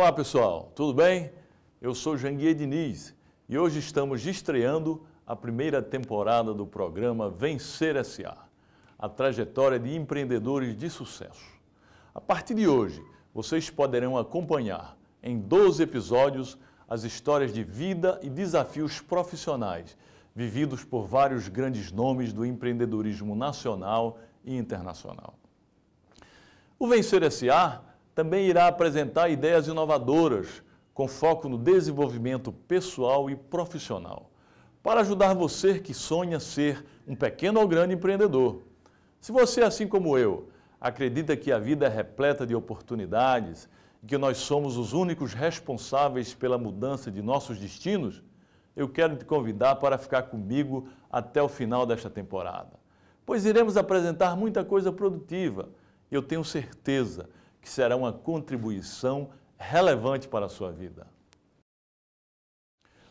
Olá pessoal, tudo bem? Eu sou Janguier Diniz e hoje estamos estreando a primeira temporada do programa Vencer S.A., a trajetória de empreendedores de sucesso. A partir de hoje, vocês poderão acompanhar em 12 episódios as histórias de vida e desafios profissionais vividos por vários grandes nomes do empreendedorismo nacional e internacional. O Vencer S.A. também irá apresentar ideias inovadoras com foco no desenvolvimento pessoal e profissional, para ajudar você que sonha ser um pequeno ou grande empreendedor. Se você, assim como eu, acredita que a vida é repleta de oportunidades e que nós somos os únicos responsáveis pela mudança de nossos destinos, eu quero te convidar para ficar comigo até o final desta temporada, pois iremos apresentar muita coisa produtiva eu tenho certeza que será uma contribuição relevante para a sua vida.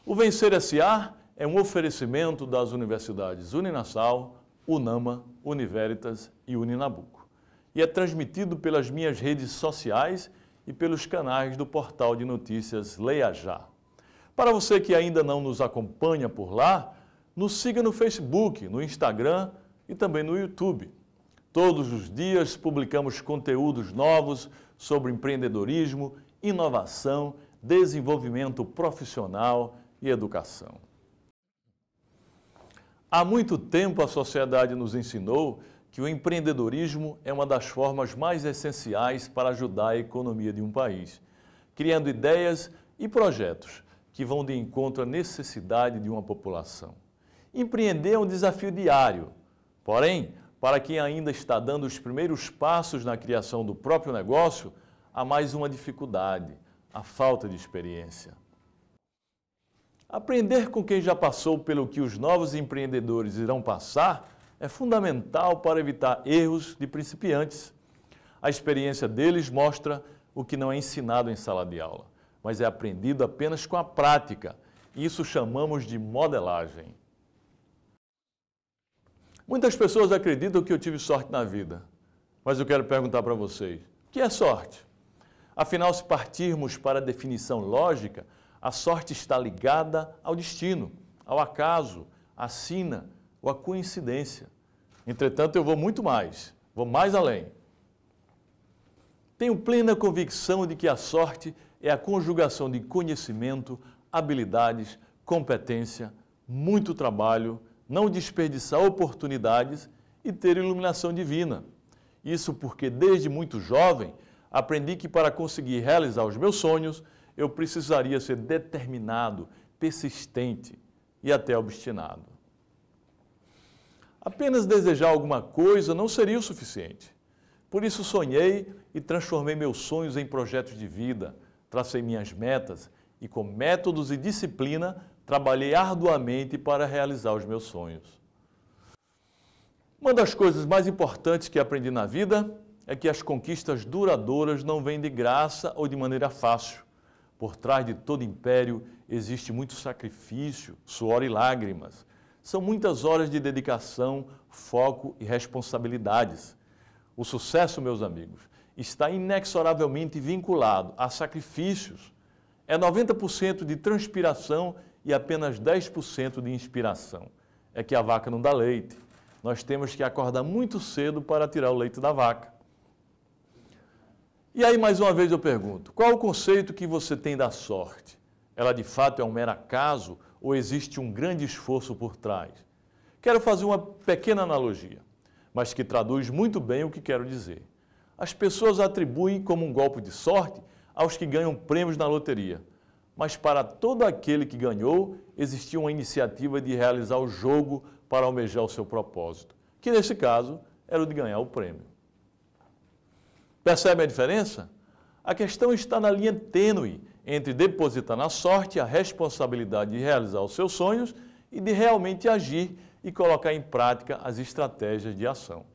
O Vencer S.A. é um oferecimento das universidades Uninasal, Unama, Univeritas e Uninabuco e é transmitido pelas minhas redes sociais e pelos canais do portal de notícias Leia Já. Para você que ainda não nos acompanha por lá, nos siga no Facebook, no Instagram e também no YouTube. Todos os dias publicamos conteúdos novos sobre empreendedorismo, inovação, desenvolvimento profissional e educação. Há muito tempo a sociedade nos ensinou que o empreendedorismo é uma das formas mais essenciais para ajudar a economia de um país, criando ideias e projetos que vão de encontro à necessidade de uma população. Empreender é um desafio diário, porém, para quem ainda está dando os primeiros passos na criação do próprio negócio, há mais uma dificuldade, a falta de experiência. Aprender com quem já passou pelo que os novos empreendedores irão passar é fundamental para evitar erros de principiantes. A experiência deles mostra o que não é ensinado em sala de aula, mas é aprendido apenas com a prática. Isso chamamos de modelagem. Muitas pessoas acreditam que eu tive sorte na vida, mas eu quero perguntar para vocês: o que é sorte? Afinal, se partirmos para a definição lógica, a sorte está ligada ao destino, ao acaso, à sina ou à coincidência. Entretanto, eu vou muito mais, vou mais além. Tenho plena convicção de que a sorte é a conjugação de conhecimento, habilidades, competência, muito trabalho não desperdiçar oportunidades e ter iluminação divina. Isso porque desde muito jovem aprendi que para conseguir realizar os meus sonhos, eu precisaria ser determinado, persistente e até obstinado. Apenas desejar alguma coisa não seria o suficiente. Por isso sonhei e transformei meus sonhos em projetos de vida, tracei minhas metas e com métodos e disciplina trabalhei arduamente para realizar os meus sonhos. Uma das coisas mais importantes que aprendi na vida é que as conquistas duradouras não vêm de graça ou de maneira fácil. Por trás de todo império existe muito sacrifício, suor e lágrimas. São muitas horas de dedicação, foco e responsabilidades. O sucesso, meus amigos, está inexoravelmente vinculado a sacrifícios. É 90% de transpiração e apenas 10% de inspiração. É que a vaca não dá leite. Nós temos que acordar muito cedo para tirar o leite da vaca. E aí, mais uma vez, eu pergunto: qual o conceito que você tem da sorte? Ela de fato é um mero acaso ou existe um grande esforço por trás? Quero fazer uma pequena analogia, mas que traduz muito bem o que quero dizer. As pessoas atribuem como um golpe de sorte aos que ganham prêmios na loteria mas para todo aquele que ganhou, existia uma iniciativa de realizar o jogo para almejar o seu propósito, que nesse caso era o de ganhar o prêmio. Percebe a diferença? A questão está na linha tênue entre depositar na sorte a responsabilidade de realizar os seus sonhos e de realmente agir e colocar em prática as estratégias de ação.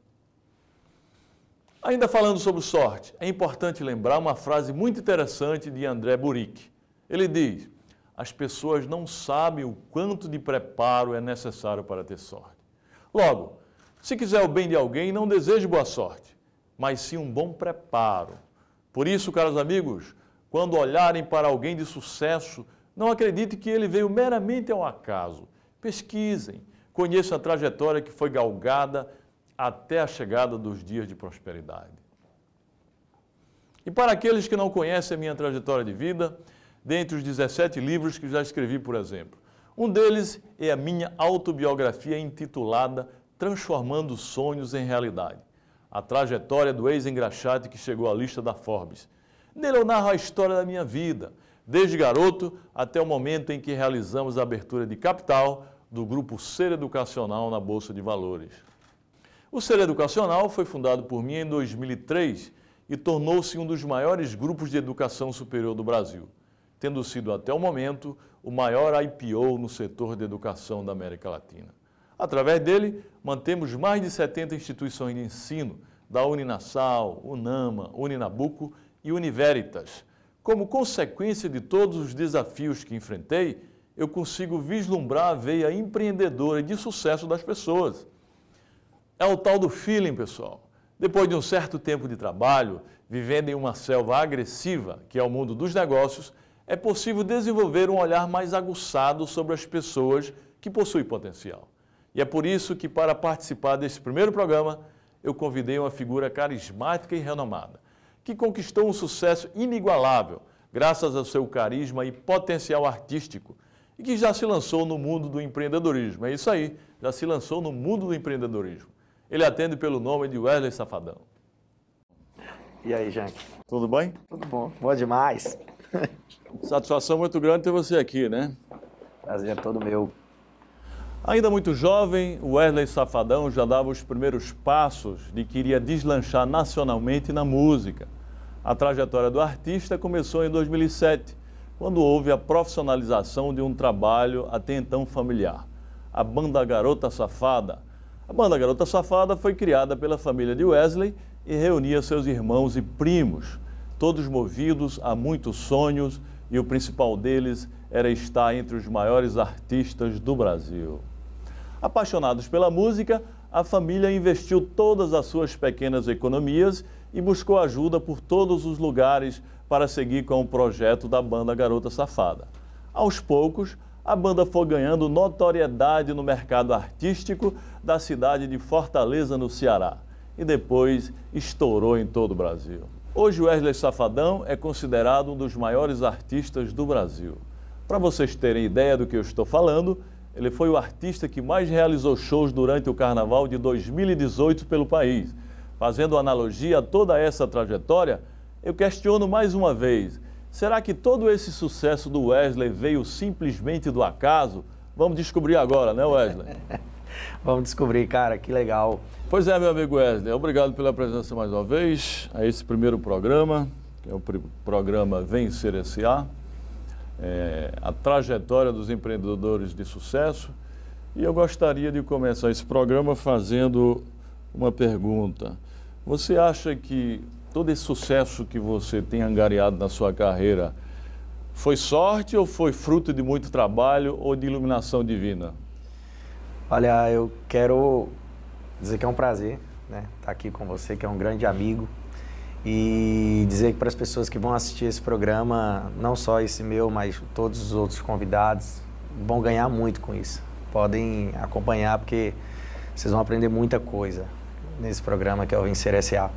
Ainda falando sobre sorte, é importante lembrar uma frase muito interessante de André Buric. Ele diz: as pessoas não sabem o quanto de preparo é necessário para ter sorte. Logo, se quiser o bem de alguém, não deseje boa sorte, mas sim um bom preparo. Por isso, caros amigos, Quando olharem para alguém de sucesso, não acredite que ele veio meramente ao acaso. Pesquisem, conheçam a trajetória que foi galgada até a chegada dos dias de prosperidade. E para aqueles que não conhecem a minha trajetória de vida, dentre os 17 livros que já escrevi, por exemplo, um deles é a minha autobiografia intitulada Transformando Sonhos em Realidade. A trajetória do ex-engraxate que chegou à lista da Forbes. Nele eu narro a história da minha vida, desde garoto até o momento em que realizamos a abertura de capital do grupo Ser Educacional na Bolsa de Valores. O Ser Educacional foi fundado por mim em 2003 e tornou-se um dos maiores grupos de educação superior do Brasil, tendo sido até o momento o maior IPO no setor de educação da América Latina. Através dele, mantemos mais de 70 instituições de ensino, da Uninasal, Unama, Uninabuco e Univeritas. Como consequência de todos os desafios que enfrentei, eu consigo vislumbrar a veia empreendedora de sucesso das pessoas. É o tal do feeling, pessoal. Depois de um certo tempo de trabalho, vivendo em uma selva agressiva, que é o mundo dos negócios, é possível desenvolver um olhar mais aguçado sobre as pessoas que possuem potencial. E é por isso que, para participar desse primeiro programa, eu convidei uma figura carismática e renomada, que conquistou um sucesso inigualável graças ao seu carisma e potencial artístico, e que já se lançou no mundo do empreendedorismo. É isso aí, já se lançou no mundo do empreendedorismo. Ele atende pelo nome de Wesley Safadão. E aí, Jank? Tudo bem? Tudo bom. Boa demais. Satisfação muito grande ter você aqui, né? Prazer é todo meu. Ainda muito jovem, Wesley Safadão já dava os primeiros passos de que iria deslanchar nacionalmente na música. A trajetória do artista começou em 2007, quando houve a profissionalização de um trabalho até então familiar, a banda Garota Safada. A banda Garota Safada foi criada pela família de Wesley e reunia seus irmãos e primos, todos movidos a muitos sonhos e o principal deles era estar entre os maiores artistas do Brasil. Apaixonados pela música, a família investiu todas as suas pequenas economias e buscou ajuda por todos os lugares para seguir com o projeto da banda Garota Safada. Aos poucos, a banda foi ganhando notoriedade no mercado artístico da cidade de Fortaleza, no Ceará, e depois estourou em todo o Brasil. Hoje, Wesley Safadão é considerado um dos maiores artistas do Brasil. Para vocês terem ideia do que eu estou falando, ele foi o artista que mais realizou shows durante o carnaval de 2018 pelo país. Fazendo analogia a toda essa trajetória, eu questiono mais uma vez: será que todo esse sucesso do Wesley veio simplesmente do acaso? Vamos descobrir agora, né, Wesley? Vamos descobrir, cara, que legal. Pois é, meu amigo Wesley, obrigado pela presença mais uma vez a esse primeiro programa, que é o programa Vencer S.A., é, a trajetória dos empreendedores de sucesso. E eu gostaria de começar esse programa fazendo uma pergunta. Você acha que todo esse sucesso que você tem angariado na sua carreira foi sorte ou foi fruto de muito trabalho ou de iluminação divina? Olha, eu quero dizer que é um prazer né, estar aqui com você, que é um grande amigo, e dizer para as pessoas que vão assistir esse programa, não só esse meu, mas todos os outros convidados, vão ganhar muito com isso. Podem acompanhar, porque vocês vão aprender muita coisa nesse programa que é o Vencer SA.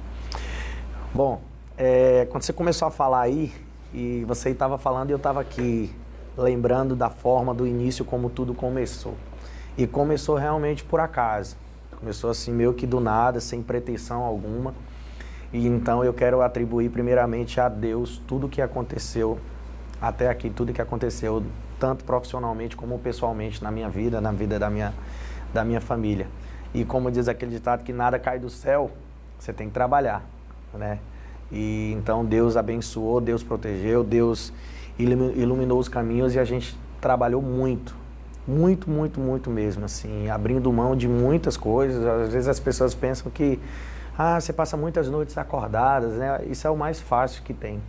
Bom, é, quando você começou a falar aí, e você estava falando e eu estava aqui lembrando da forma do início, como tudo começou. E começou realmente por acaso. Começou assim, meio que do nada, sem pretensão alguma. E então eu quero atribuir primeiramente a Deus tudo que aconteceu até aqui, tudo que aconteceu, tanto profissionalmente como pessoalmente na minha vida, na vida da minha, da minha família. E como diz aquele ditado que nada cai do céu, você tem que trabalhar, né? E então Deus abençoou, Deus protegeu, Deus iluminou os caminhos e a gente trabalhou muito, muito, muito, muito mesmo, assim, abrindo mão de muitas coisas. Às vezes as pessoas pensam que, ah, você passa muitas noites acordadas, né? Isso é o mais fácil que tem.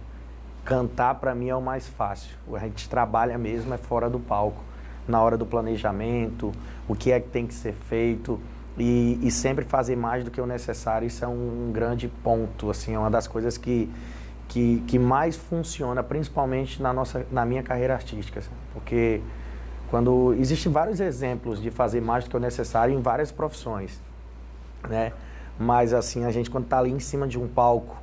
Cantar para mim é o mais fácil. A gente trabalha mesmo é fora do palco, na hora do planejamento, o que é que tem que ser feito e, e sempre fazer mais do que o necessário. Isso é um, grande ponto, assim, é uma das coisas que que, que mais funciona, principalmente na, nossa, na minha carreira artística. Porque quando existem vários exemplos de fazer mais do que o necessário em várias profissões, né? Mas assim, a gente quando está ali em cima de um palco,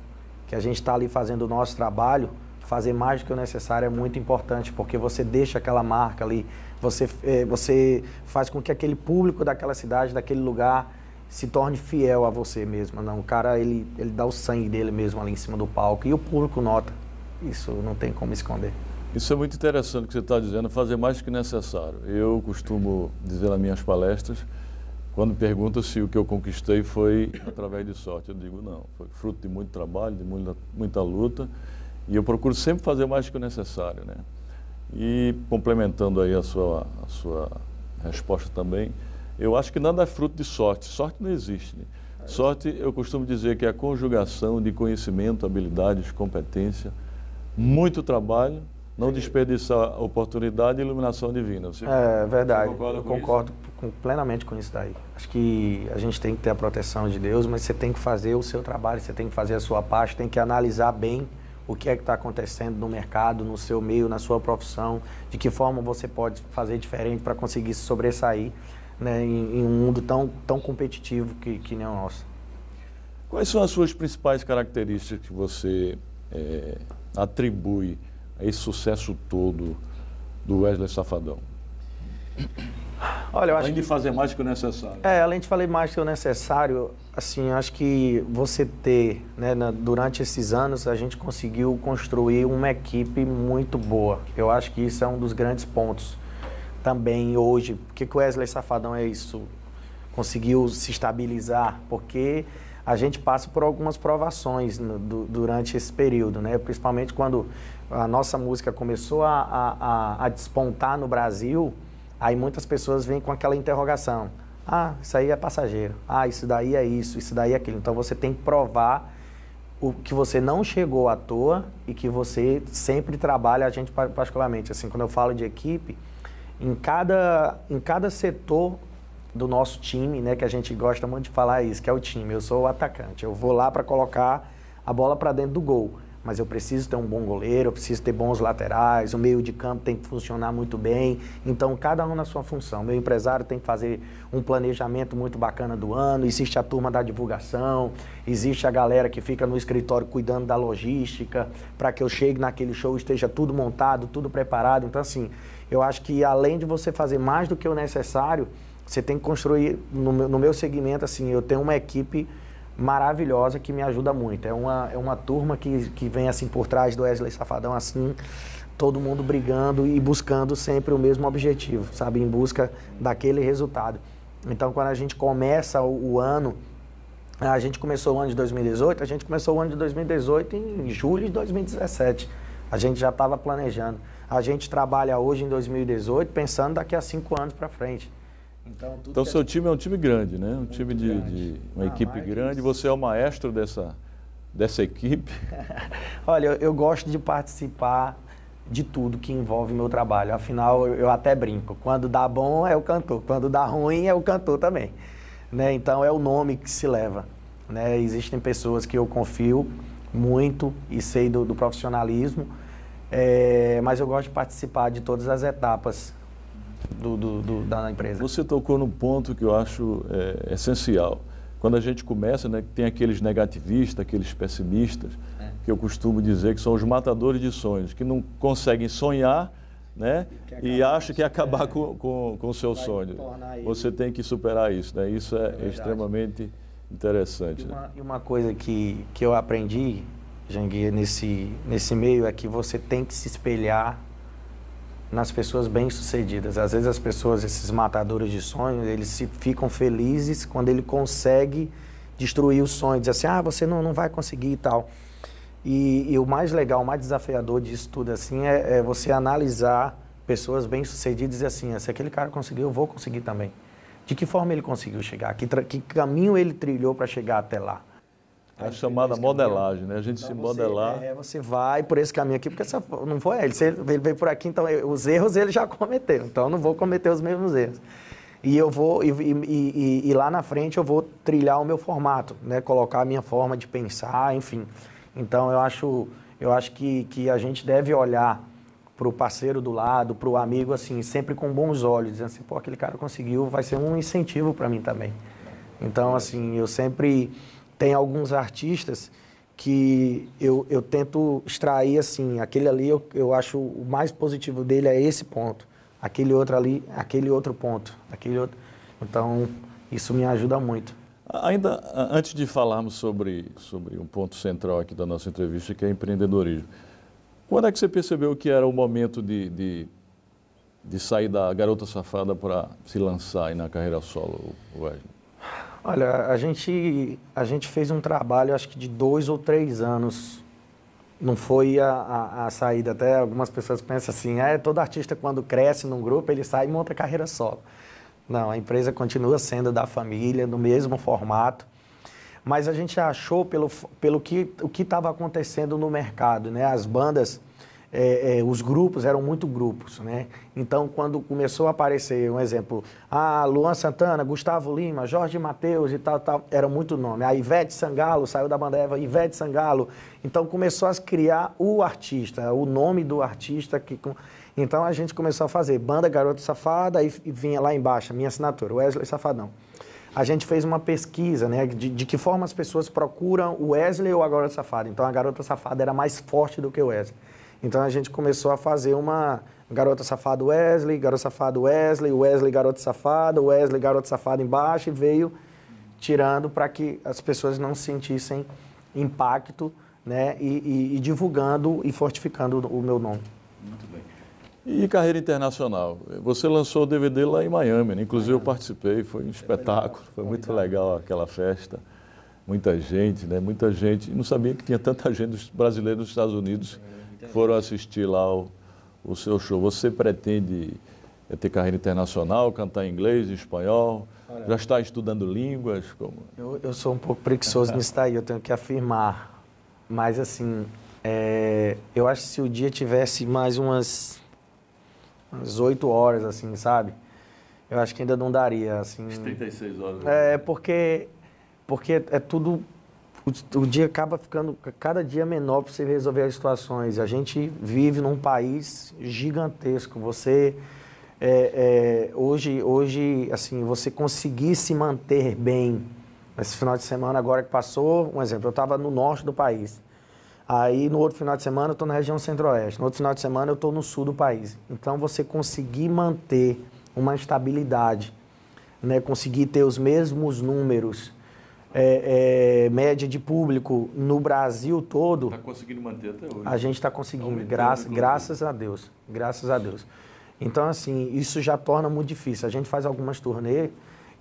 que a gente está ali fazendo o nosso trabalho, fazer mais do que o necessário é muito importante, porque você deixa aquela marca ali, você, é, você faz com que aquele público daquela cidade, daquele lugar, se torne fiel a você mesmo. Não, o cara ele, ele dá o sangue dele mesmo ali em cima do palco e o público nota. Isso não tem como esconder. Isso é muito interessante o que você está dizendo, fazer mais do que necessário. Eu costumo dizer nas minhas palestras, quando perguntam se o que eu conquistei foi através de sorte, eu digo não, foi fruto de muito trabalho, de muita, muita luta, e eu procuro sempre fazer mais do que o necessário, né? E complementando aí a sua, a sua resposta também, eu acho que nada é fruto de sorte. Sorte não existe. Né? Sorte, eu costumo dizer que é a conjugação de conhecimento, habilidades, competência, muito trabalho, não desperdiçar oportunidade e iluminação divina. Você, é verdade. eu concordo com, plenamente com isso daí. Acho que a gente tem que ter a proteção de Deus, mas você tem que fazer o seu trabalho, você tem que fazer a sua parte, tem que analisar bem o que é que está acontecendo no mercado, no seu meio, na sua profissão, de que forma você pode fazer diferente para conseguir se sobressair né, em, em, um mundo tão, tão competitivo que, que nem o nosso. Quais são as suas principais características que você é, atribui a esse sucesso todo do Wesley Safadão? Olha, eu além de fazer mais do que o necessário. É, além de fazer mais do que o necessário, assim, acho que você ter, né, na, durante esses anos, a gente conseguiu construir uma equipe muito boa. Eu acho que isso é um dos grandes pontos também hoje. Por que o Wesley Safadão é isso? Conseguiu se estabilizar, porque a gente passa por algumas provações no, do, durante esse período, né? Principalmente quando a nossa música começou a, a, a despontar no Brasil, Aí muitas pessoas vêm com aquela interrogação. Ah, isso aí é passageiro. Ah, isso daí é isso, isso daí é aquilo. Então você tem que provar o que você não chegou à toa e que você sempre trabalha, a gente particularmente, assim, quando eu falo de equipe, em cada, em cada setor do nosso time, né, que a gente gosta muito de falar isso, que é o time. Eu sou o atacante, eu vou lá para colocar a bola para dentro do gol mas eu preciso ter um bom goleiro, eu preciso ter bons laterais, o meio de campo tem que funcionar muito bem. Então, cada um na sua função. Meu empresário tem que fazer um planejamento muito bacana do ano, existe a turma da divulgação, existe a galera que fica no escritório cuidando da logística, para que eu chegue naquele show esteja tudo montado, tudo preparado. Então, assim, eu acho que além de você fazer mais do que o necessário, você tem que construir, no meu, no meu segmento, assim, eu tenho uma equipe maravilhosa que me ajuda muito. É uma, é uma turma que, que vem assim por trás do Wesley Safadão, assim, todo mundo brigando e buscando sempre o mesmo objetivo, sabe? Em busca daquele resultado. Então, quando a gente começa o, o ano, a gente começou o ano de 2018, a gente começou o ano de 2018 em julho de 2017. A gente já estava planejando. A gente trabalha hoje em 2018 pensando daqui a cinco anos para frente. Então, então seu time é um time grande, né? Um time de, de, uma ah, equipe grande. Você é o maestro dessa, dessa equipe? Olha, eu, eu, gosto de participar de tudo que envolve meu trabalho. Afinal, eu, eu, até brinco. Quando dá bom é o cantor, quando dá ruim é o cantor também. Né? Então é o nome que se leva. Né? Existem pessoas que eu confio muito e sei do, do profissionalismo, é, mas eu gosto de participar de todas as etapas do, do, do, da empresa. Você tocou num ponto que eu acho é, essencial. Quando a gente começa, né, tem aqueles negativistas, aqueles pessimistas, é. que eu costumo dizer que são os matadores de sonhos, que não conseguem sonhar né, e acham que acabar é, com, com, com o seu sonho. Você tem que superar isso. Né? Isso é, é extremamente interessante. E uma, né? e uma, coisa que, que eu aprendi, Janguia, nesse, nesse meio é que você tem que se espelhar nas pessoas bem-sucedidas. Às vezes as pessoas, esses matadores de sonhos, eles se ficam felizes quando ele consegue destruir o sonho, dizer assim, ah, você não, não vai conseguir e tal. E, e o mais legal, o mais desafiador disso tudo assim é, é você analisar pessoas bem-sucedidas e dizer assim, se aquele cara conseguiu, eu vou conseguir também. De que forma ele conseguiu chegar? Que, que caminho ele trilhou para chegar até lá? A chamada modelagem, né? A gente então se modelar. É, você vai por esse caminho aqui, porque essa, não foi ele. Ele veio por aqui, então os erros ele já cometeu. Então eu não vou cometer os mesmos erros. E eu vou, e, e, e, e, lá na frente eu vou trilhar o meu formato, né? Colocar a minha forma de pensar, enfim. Então eu acho, eu acho que, que a gente deve olhar para o parceiro do lado, para o amigo, assim, sempre com bons olhos, dizendo assim, pô, aquele cara conseguiu, vai ser um incentivo para mim também. Então, assim, eu sempre tenho alguns artistas que eu, eu tento extrair, assim, aquele ali eu, eu acho o mais positivo dele é esse ponto, aquele outro ali, aquele outro ponto, aquele outro. Então, isso me ajuda muito. Ainda antes de falarmos sobre, sobre um ponto central aqui da nossa entrevista, que é empreendedorismo, quando é que você percebeu que era o momento de, de, de sair da garota safada para se lançar aí na carreira solo, Wesley? Olha, a gente, a gente fez um trabalho, acho que de dois ou três anos. Não foi a, a, a saída, até algumas pessoas pensam assim, é, todo artista quando cresce num grupo, ele sai e monta carreira solo. Não, a empresa continua sendo da família, no mesmo formato mas a gente achou pelo, pelo que o que estava acontecendo no mercado, né? As bandas, é, é, os grupos eram muito grupos, né? Então, quando começou a aparecer, um exemplo, ah, Luan Santana, Gustavo Lima, Jorge Mateus e tal, tal, era muito nome. A Ivete Sangalo saiu da banda Eva, Ivete Sangalo. Então, começou a criar o artista, o nome do artista que... Então, a gente começou a fazer banda Garoto Safada e vinha lá embaixo, a minha assinatura, Wesley Safadão a gente fez uma pesquisa, né, de, de, que forma as pessoas procuram o Wesley ou a Garota Safada. Então, a Garota Safada era mais forte do que o Wesley. Então, a gente começou a fazer uma Garota Safada Wesley, Garota Safada Wesley, Wesley Garota Safada, Wesley Garota Safada embaixo e veio tirando para que as pessoas não sentissem impacto, né, e, e, e divulgando e fortificando o meu nome. Muito bem. E carreira internacional. Você lançou o DVD lá em Miami, né? inclusive eu participei, foi um espetáculo, foi muito legal aquela festa. Muita gente, né? Muita gente. Não sabia que tinha tanta gente brasileira dos Estados Unidos que foram assistir lá o, o seu show. Você pretende eh, ter carreira internacional, cantar em inglês, em espanhol? Já está estudando línguas? Como... Eu, eu sou um pouco preguiçoso nisso daí, eu tenho que afirmar. Mas assim, é, eu acho que se o dia tivesse mais umas umas 8 horas, assim, sabe? Eu acho que ainda não daria, assim. As 36 horas. É, porque, porque é tudo... O, o dia acaba ficando cada dia menor para você resolver as situações. A gente vive num país gigantesco. Você... É, é, hoje, hoje, assim, você conseguir se manter bem. Esse final de semana agora que passou, um exemplo, eu estava no norte do país. Aí no outro final de semana eu estou na região centro-oeste, no outro final de semana eu estou no sul do país. Então você conseguir manter uma estabilidade, né? conseguir ter os mesmos números, é, é, média de público no Brasil todo. Está conseguindo manter até hoje. A gente está conseguindo, graças, graças a Deus, graças a Deus. Então assim, isso já torna muito difícil. A gente faz algumas turnês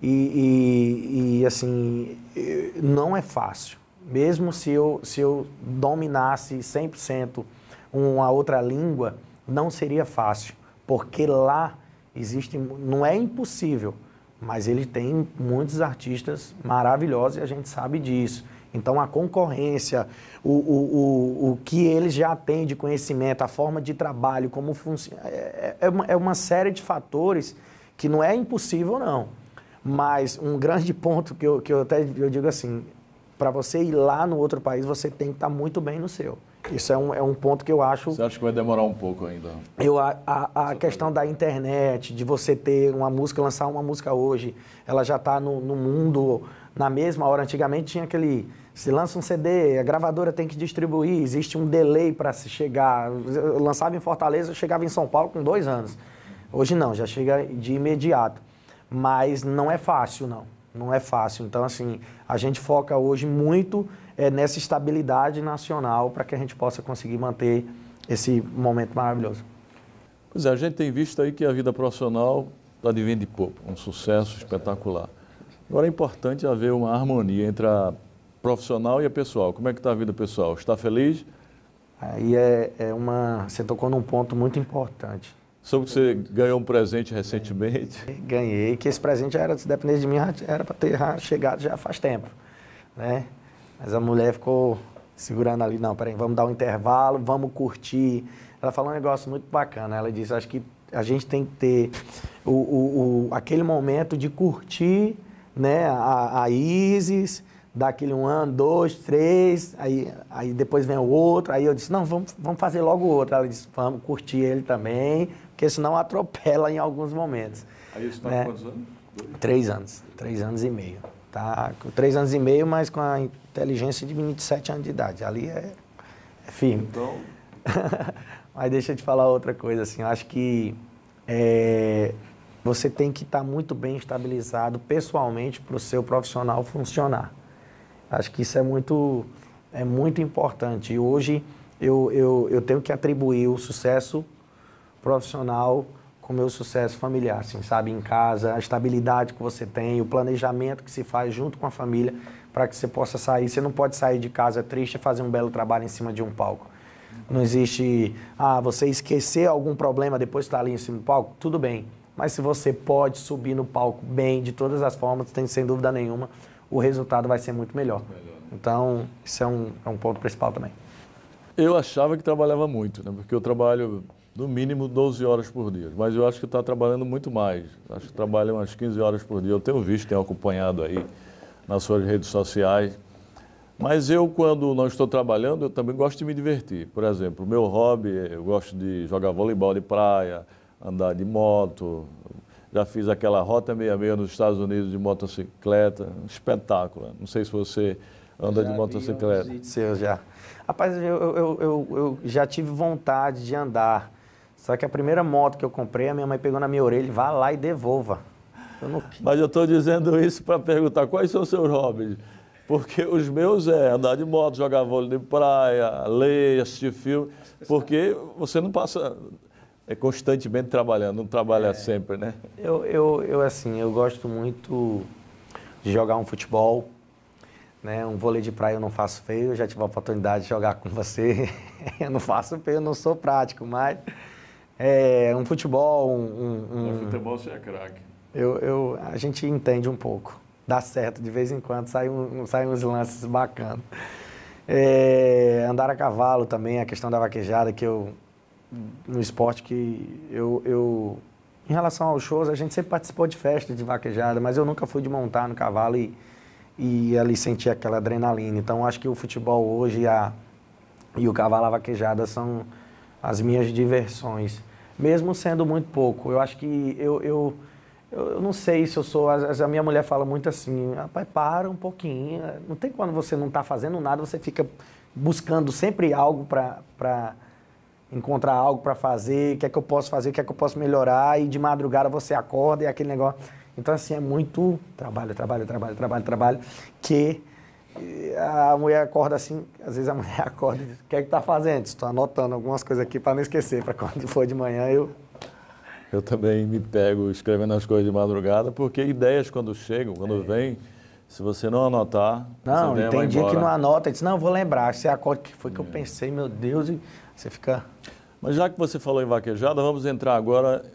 e, e, e assim, não é fácil mesmo se eu, se eu dominasse 100% uma outra língua, não seria fácil, porque lá existe, não é impossível, mas ele tem muitos artistas maravilhosos e a gente sabe disso. Então a concorrência, o, o, o, o que eles já têm de conhecimento, a forma de trabalho, como funciona, é, é, uma, é uma série de fatores que não é impossível não. Mas um grande ponto que eu, que eu até eu digo assim, para você ir lá no outro país, você tem que estar tá muito bem no seu. Isso é um, é um ponto que eu acho. Você acha que vai demorar um pouco ainda? Eu, a, a, a questão da internet, de você ter uma música, lançar uma música hoje, ela já está no, no mundo na mesma hora. Antigamente tinha aquele. Se lança um CD, a gravadora tem que distribuir, existe um delay para se chegar. Eu lançava em Fortaleza, eu chegava em São Paulo com dois anos. Hoje não, já chega de imediato. Mas não é fácil, não não é fácil. Então, assim, a gente foca hoje muito é, nessa estabilidade nacional para que a gente possa conseguir manter esse momento maravilhoso. Pois é, a gente tem visto aí que a vida profissional está de vento de pouco, um sucesso espetacular. Agora é importante haver uma harmonia entre a profissional e a pessoal. Como é que está a vida pessoal? Está feliz? Aí é, é uma. Você tocou num ponto muito importante. Soube que você ganhou um presente recentemente. Ganhei, que esse presente era, se dependesse de mim, era para ter chegado já faz tempo, né? Mas a mulher ficou segurando ali, não, peraí, vamos dar um intervalo, vamos curtir. Ela falou um negócio muito bacana, ela disse, acho que a gente tem que ter o, o, o aquele momento de curtir, né, a, a Isis, dá aquele um ano, dois, três, aí, aí depois vem o outro, aí eu disse, não, vamos, vamos fazer logo o outro. Ela disse, vamos curtir ele também, porque senão atropela em alguns momentos. Aí isso está né? quantos anos? Três anos, três anos e meio. Tá com três anos e meio, mas com a inteligência de 27 anos de idade. Ali é, é firme. Então... mas deixa eu te falar outra coisa, assim, eu acho que é, você tem que estar tá muito bem estabilizado pessoalmente para o seu profissional funcionar. Acho que isso é muito, é muito importante. E hoje eu, eu, eu tenho que atribuir o sucesso profissional com o meu sucesso familiar, assim, sabe? Em casa, a estabilidade que você tem, o planejamento que se faz junto com a família para que você possa sair. Você não pode sair de casa triste e fazer um belo trabalho em cima de um palco. Não existe, ah, você esquecer algum problema depois que está ali em cima do palco, tudo bem. Mas se você pode subir no palco bem, de todas as formas, tem sem dúvida nenhuma, o resultado vai ser muito melhor. melhor. Então, isso é um, é um ponto principal também. Eu achava que trabalhava muito, né? porque eu trabalho no mínimo 12 horas por dia, mas eu acho que está trabalhando muito mais. Acho que trabalha umas 15 horas por dia. Eu tenho visto, tenho acompanhado aí nas suas redes sociais. Mas eu, quando não estou trabalhando, eu também gosto de me divertir. Por exemplo, o meu hobby, eu gosto de jogar voleibol de praia, andar de moto, já fiz aquela Rota 66 nos Estados Unidos de motocicleta, um espetáculo. Não sei se você anda já de motocicleta. Seu já. Rapaz, eu, eu, eu, eu, já tive vontade de andar. Só que a primeira moto que eu comprei, a minha mãe pegou na minha orelha, vá lá e devolva. Eu não... Mas eu estou dizendo isso para perguntar quais são os seus hobbies. Porque os meus é andar de moto, jogar vôlei de praia, ler, assistir filme. Porque você não passa é constantemente trabalhando, não trabalha é, sempre, né? Eu, eu, eu, assim, eu gosto muito de jogar um futebol, né? Um vôlei de praia eu não faço feio, eu já tive a oportunidade de jogar com você. eu não faço feio, eu não sou prático, mas é, um futebol, um... um, um futebol você é craque. Eu, eu, a gente entende um pouco, dá certo, de vez em quando saem um, sai uns lances bacanas. É, andar a cavalo também, a questão da vaquejada, que eu no esporte que eu, eu, em relação aos shows, a gente sempre participou de festa de vaquejada, mas eu nunca fui de montar no cavalo e, e ali sentir aquela adrenalina. Então, acho que o futebol hoje a, e o cavalo a vaquejada são as minhas diversões. Mesmo sendo muito pouco, eu acho que eu, eu, eu não sei se eu sou. A, minha mulher fala muito assim: rapaz, para um pouquinho. Não tem quando você não está fazendo nada, você fica buscando sempre algo para encontrar algo para fazer, o que é que eu posso fazer, o que é que eu posso melhorar, e de madrugada você acorda e aquele negócio. Então, assim, é muito trabalho, trabalho, trabalho, trabalho, trabalho, que eh, a mulher acorda assim, às vezes a mulher acorda e diz, o que é que está fazendo? Estou anotando algumas coisas aqui para não esquecer, para quando for de manhã eu... Eu também me pego escrevendo as coisas de madrugada, porque ideias quando chegam, quando é. vêm, se você não anotar... Não, e tem dia que não anota, diz, não, vou lembrar, você acorda, que foi que é. eu pensei, meu Deus, e você fica... Mas já que você falou em vaquejada, vamos entrar agora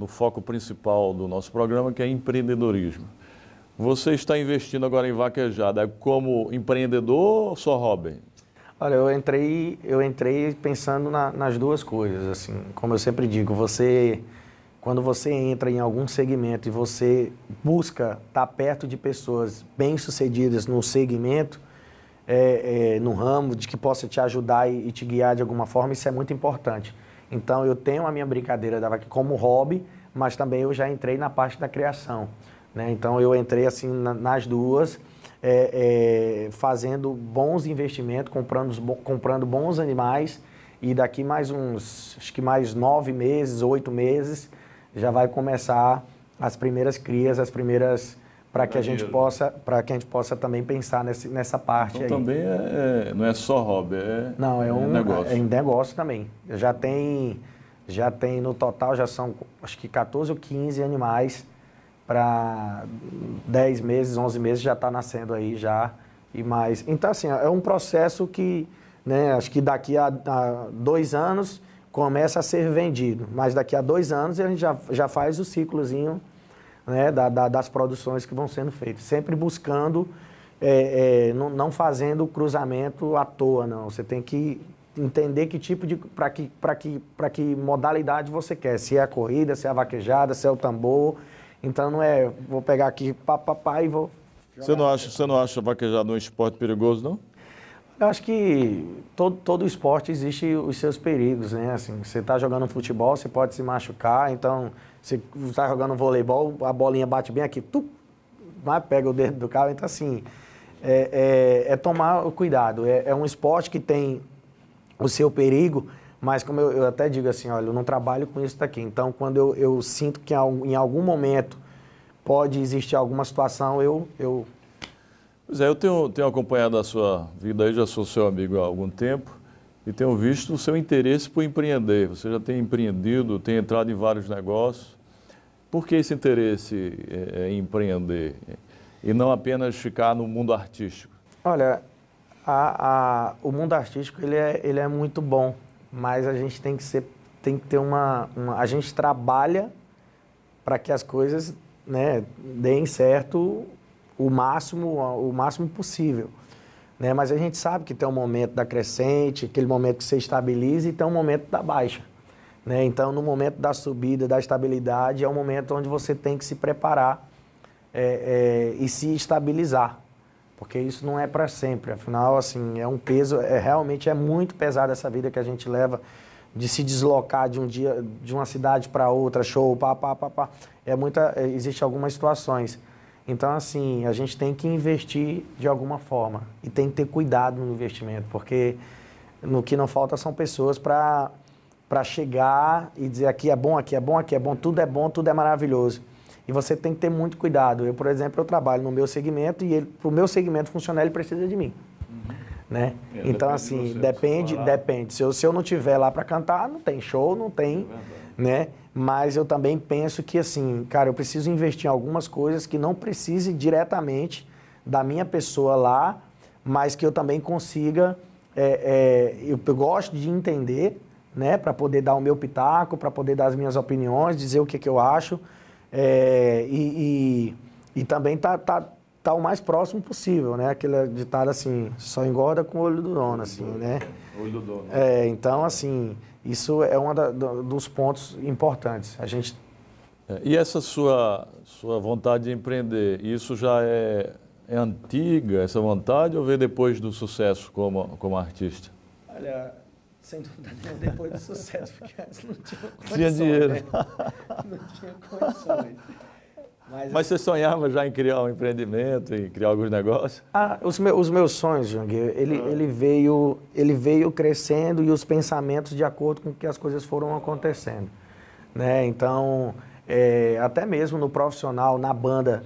no foco principal do nosso programa, que é empreendedorismo. Você está investindo agora em vaquejada como empreendedor ou só hobby? Olha, eu entrei, eu entrei pensando na, nas duas coisas, assim, como eu sempre digo, você quando você entra em algum segmento e você busca estar perto de pessoas bem-sucedidas no segmento, é, é, no ramo, de que possa te ajudar e, e, te guiar de alguma forma, isso é muito importante. Então, eu tenho a minha brincadeira da como hobby, mas também eu já entrei na parte da criação. Né? Então, eu entrei assim na, nas duas, é, é fazendo bons investimentos, comprando, comprando bons animais, e daqui mais uns, acho que mais nove meses, oito meses, já vai começar as primeiras crias, as primeiras para que a gente possa para que a gente possa também pensar nesse, nessa parte então, aí. também é, é, não é só hobby é não é, é um negócio é um negócio também já tem já tem no total já são acho que 14 ou 15 animais para 10 meses 11 meses já está nascendo aí já e mais então assim é um processo que né acho que daqui a, a dois anos começa a ser vendido mas daqui a dois anos a gente já, já faz o ciclozinho né, da, da, das produções que vão sendo feitas. Sempre buscando, é, é, não, não, fazendo cruzamento à toa, não. Você tem que entender que tipo de. para que, que, que modalidade você quer. Se é a corrida, se é a vaquejada, se é o tambor. Então não é, vou pegar aqui pá, pá, pá e vou Você não acha, você não acha vaquejado um esporte perigoso, não? Eu acho que todo, todo esporte existe os seus perigos, né? Assim, você está jogando futebol, você pode se machucar, então você está jogando voleibol, a bolinha bate bem aqui, tu, vai, pega o dedo do cara, então assim, é, é, é tomar o cuidado. É, é, um esporte que tem o seu perigo, mas como eu, eu, até digo assim, olha, eu não trabalho com isso daqui, então quando eu, eu sinto que em algum momento pode existir alguma situação, eu, eu Pois é, eu tenho, tenho acompanhado a sua vida aí, já sou seu amigo há algum tempo e tenho visto o seu interesse por empreender. Você já tem empreendido, tem entrado em vários negócios. Por que esse interesse é, em empreender e não apenas ficar no mundo artístico? Olha, a, a, o mundo artístico ele é, ele é muito bom, mas a gente tem que ser, tem que ter uma, uma a gente trabalha para que as coisas né, deem certo o máximo, o máximo possível. Né? Mas a gente sabe que tem um momento da crescente, aquele momento que você estabiliza e tem um momento da baixa. Né? Então, no momento da subida, da estabilidade, é um momento onde você tem que se preparar é, é, e se estabilizar, porque isso não é para sempre. Afinal, assim, é um peso, é realmente é muito pesado essa vida que a gente leva de se deslocar de um dia, de uma cidade para outra, show, pá, pá, pá, pá. É muita, é, existe algumas situações. Então, assim, a gente tem que investir de alguma forma e tem que ter cuidado no investimento, porque no que não falta são pessoas para para chegar e dizer aqui é bom, aqui é bom, aqui é bom, tudo é bom, tudo é maravilhoso. E você tem que ter muito cuidado. Eu, por exemplo, eu trabalho no meu segmento e para o meu segmento funcionar, ele precisa de mim. Uhum. Né? É, então, assim, depende, depende. Se eu, se eu não tiver lá para cantar, não tem show, não tem, é né? mas eu também penso que, assim, cara, eu preciso investir em algumas coisas que não precise diretamente da minha pessoa lá, mas que eu também consiga. É, é, eu, eu, gosto de entender, né, para poder dar o meu pitaco, para poder dar as minhas opiniões, dizer o que, que eu acho, é, e, e, e, também tá, tá, tá o mais próximo possível, né? Aquele ditado assim, só engorda com o olho do dono, assim, né? Olho do dono. É, então, assim, isso é um dos pontos importantes. A gente é, e essa sua sua vontade de empreender, isso já é, é antiga essa vontade ou veio depois do sucesso como como artista? Olha, sem dúvida nenhuma, depois do sucesso, porque antes não tinha condições. Tinha dinheiro. Né? Não tinha condições. Mas, Mas você sonhava já em criar um empreendimento, em criar alguns negócios? Ah, os, meus, os meus sonhos, Jang, ele, ah. ele, veio, ele veio crescendo e os pensamentos de acordo com que as coisas foram acontecendo. Né? Então, é, até mesmo no profissional, na banda,